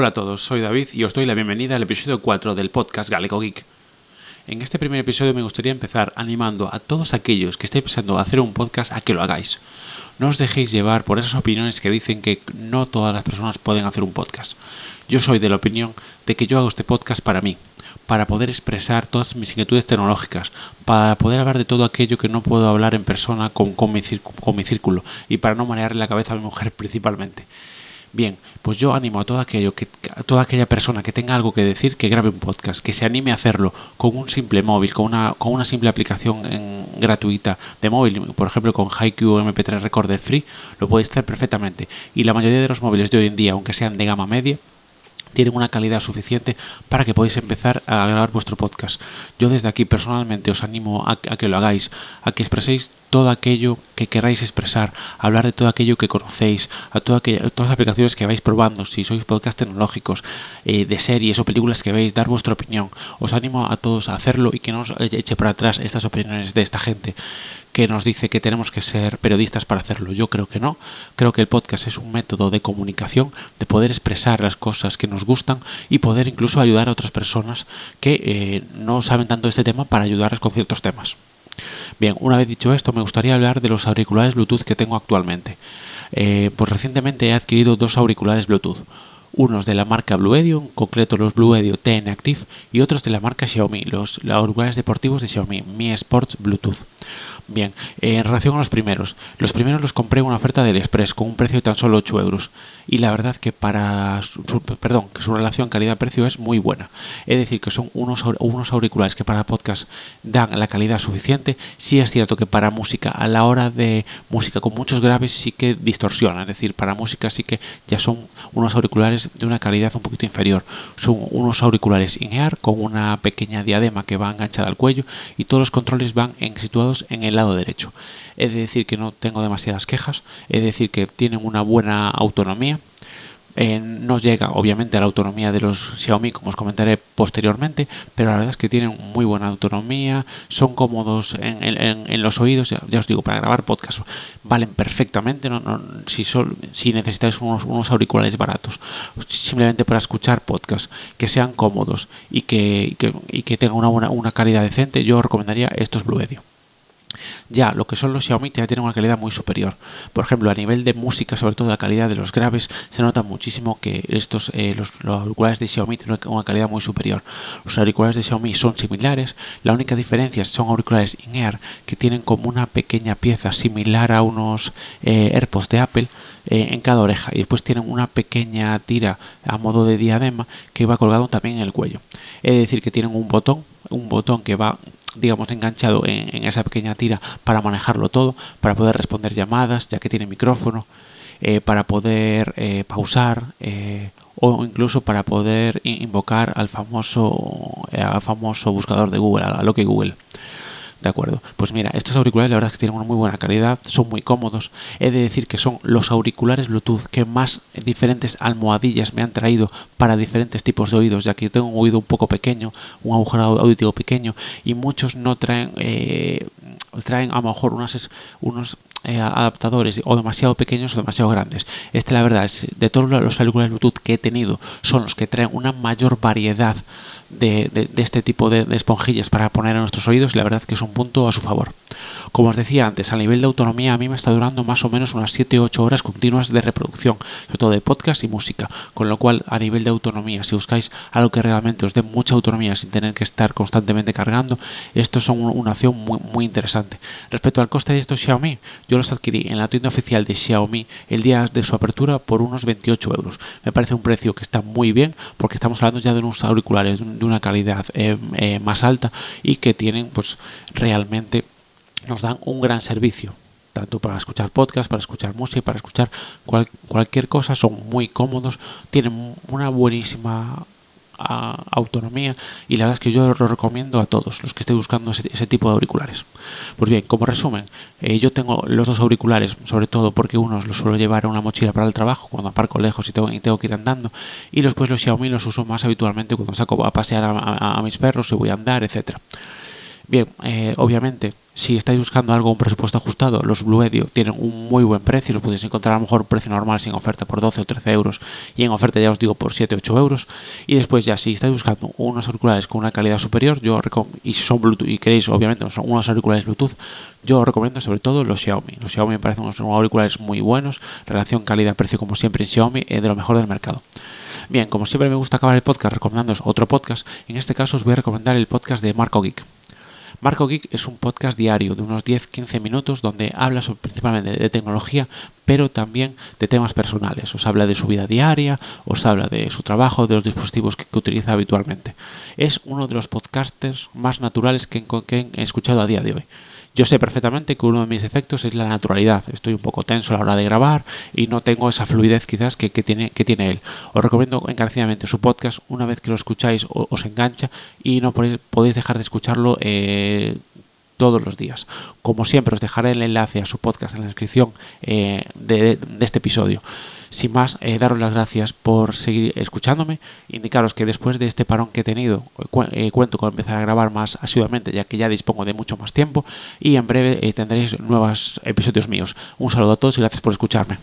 Hola a todos, soy David y os doy la bienvenida al episodio 4 del podcast Galego Geek. En este primer episodio me gustaría empezar animando a todos aquellos que estéis pensando hacer un podcast a que lo hagáis. No os dejéis llevar por esas opiniones que dicen que no todas las personas pueden hacer un podcast. Yo soy de la opinión de que yo hago este podcast para mí, para poder expresar todas mis inquietudes tecnológicas, para poder hablar de todo aquello que no puedo hablar en persona con, mi, con mi círculo y para no marearle la cabeza a mi mujer principalmente. Bien, pues yo animo a aquello que toda aquella persona que tenga algo que decir que grabe un podcast, que se anime a hacerlo con un simple móvil, con una, con una simple aplicación gratuita de móvil, por ejemplo con Haiku o MP3 Recorder Free, lo podéis hacer perfectamente. Y la mayoría de los móviles de hoy en día, aunque sean de gama media, tienen una calidad suficiente para que podáis empezar a grabar vuestro podcast. Yo desde aquí personalmente os animo a, que lo hagáis, a que expreséis todo aquello que queráis expresar, hablar de todo aquello que conocéis, a todas las aplicaciones que vais probando, si sois podcast tecnológicos, eh, de series o películas que veis, dar vuestra opinión. Os animo a todos a hacerlo y que no os eche para atrás estas opiniones de esta gente que nos dice que tenemos que ser periodistas para hacerlo. Yo creo que no. Creo que el podcast es un método de comunicación, de poder expresar las cosas que nos gustan y poder incluso ayudar a otras personas que eh, no saben tanto de este tema para ayudarles con ciertos temas. Bien, una vez dicho esto, me gustaría hablar de los auriculares Bluetooth que tengo actualmente. Eh, pues recientemente he adquirido dos auriculares Bluetooth unos de la marca Blue Edion, en concreto los Blue Edio TN Active, y otros de la marca Xiaomi, los, auriculares deportivos de Xiaomi, Mi Sports Bluetooth. Bien, en relación a los primeros, los primeros los compré en una oferta del Express con un precio de tan solo 8 euros y la verdad que para su, perdón, que su relación calidad-precio es muy buena. Es decir, que son unos, unos auriculares que para podcast dan la calidad suficiente. Sí es cierto que para música, a la hora de música con muchos graves sí que distorsiona, es decir, para música sí que ya son unos auriculares de una calidad un poquito inferior. Son unos auriculares in-ear con una pequeña diadema que va enganchada al cuello y todos los controles van situados en el derecho. Es decir que no tengo demasiadas quejas, es decir que tienen una buena autonomía eh, no llega obviamente a la autonomía de los Xiaomi, como os comentaré posteriormente, pero la verdad es que tienen muy buena autonomía, son cómodos en, los oídos, ya, os digo, para grabar podcast valen perfectamente, si, si necesitáis unos, auriculares baratos, simplemente para escuchar podcast, que sean cómodos y que, que, tengan una, buena, una calidad decente, yo os recomendaría estos Blue Edio ya lo que son los Xiaomi ya tienen una calidad muy superior. Por ejemplo, a nivel de música, sobre todo la calidad de los graves, se nota muchísimo que estos eh, los, auriculares de Xiaomi tienen una calidad muy superior. Los auriculares de Xiaomi son similares, la única diferencia son auriculares in-ear que tienen como una pequeña pieza similar a unos eh, AirPods de Apple eh, en cada oreja y después tienen una pequeña tira a modo de diadema que va colgado también en el cuello. Es decir, que tienen un botón, un botón que va digamos, enganchado en, esa pequeña tira para manejarlo todo, para poder responder llamadas, ya que tiene micrófono, eh, para poder eh, pausar eh, o incluso para poder invocar al famoso, al famoso buscador de Google, a lo que Google. ¿De acuerdo? Pues mira, estos auriculares la verdad es que tienen una muy buena calidad, son muy cómodos. He de decir que son los auriculares Bluetooth que más diferentes almohadillas me han traído para diferentes tipos de oídos, ya que yo tengo un oído un poco pequeño, un agujero auditivo pequeño, y muchos no traen, eh, traen a lo mejor unos, unos eh, adaptadores o demasiado pequeños o demasiado grandes. Este la verdad es, de todos los auriculares Bluetooth que he tenido, son los que traen una mayor variedad de, este tipo de, esponjillas para poner en nuestros oídos la verdad que es un punto a su favor. Como os decía antes, a nivel de autonomía a mí me está durando más o menos unas 7-8 horas continuas de reproducción, sobre todo de podcast y música, con lo cual a nivel de autonomía, si buscáis algo que realmente os dé mucha autonomía sin tener que estar constantemente cargando, estos son una opción muy, muy interesante. Respecto al coste de estos Xiaomi, yo los adquirí en la tienda oficial de Xiaomi el día de su apertura por unos 28 euros. Me parece un precio que está muy bien porque estamos hablando ya de unos auriculares, de una calidad eh, eh, más alta y que tienen pues realmente nos dan un gran servicio tanto para escuchar podcast, para escuchar música, para escuchar cualquier cosa, son muy cómodos, tienen una buenísima autonomía y la verdad es que yo lo recomiendo a todos los que estén buscando ese, tipo de auriculares. Pues bien, como resumen, eh, yo tengo los dos auriculares, sobre todo porque unos los suelo llevar en una mochila para el trabajo cuando aparco lejos y tengo, y tengo que ir andando y después los Xiaomi los uso más habitualmente cuando saco a pasear a, mis perros y voy a andar, etcétera. Bien, eh, obviamente, si estáis buscando algo, un presupuesto ajustado, los Blue Edio tienen un muy buen precio, los podéis encontrar a lo mejor precio normal sin oferta por 12 o 13 euros y en oferta ya os digo por 7 o 8 euros. Y después ya si estáis buscando unos auriculares con una calidad superior, yo y son Bluetooth y queréis obviamente son unos auriculares Bluetooth, yo os recomiendo sobre todo los Xiaomi. Los Xiaomi me parecen unos auriculares muy buenos, relación calidad-precio como siempre en Xiaomi, es de lo mejor del mercado. Bien, como siempre me gusta acabar el podcast recomendándoos otro podcast, en este caso os voy a recomendar el podcast de Marco Geek. Marco Geek es un podcast diario de unos 10-15 minutos donde habla principalmente de tecnología, pero también de temas personales. Os habla de su vida diaria, os habla de su trabajo, de los dispositivos que, utiliza habitualmente. Es uno de los podcasters más naturales que he escuchado a día de hoy. Yo sé perfectamente que uno de mis efectos es la naturalidad. Estoy un poco tenso a la hora de grabar y no tengo esa fluidez quizás que, tiene, que tiene él. Os recomiendo encarecidamente su podcast. Una vez que lo escucháis os engancha y no podéis dejar de escucharlo eh, todos los días. Como siempre os dejaré el enlace a su podcast en la descripción eh, de este episodio. Sin más, eh, daros las gracias por seguir escuchándome, indicaros que después de este parón que he tenido, eh, cuento con empezar a grabar más asiduamente, ya que ya dispongo de mucho más tiempo, y en breve tendréis nuevos episodios míos. Un saludo a todos y gracias por escucharme.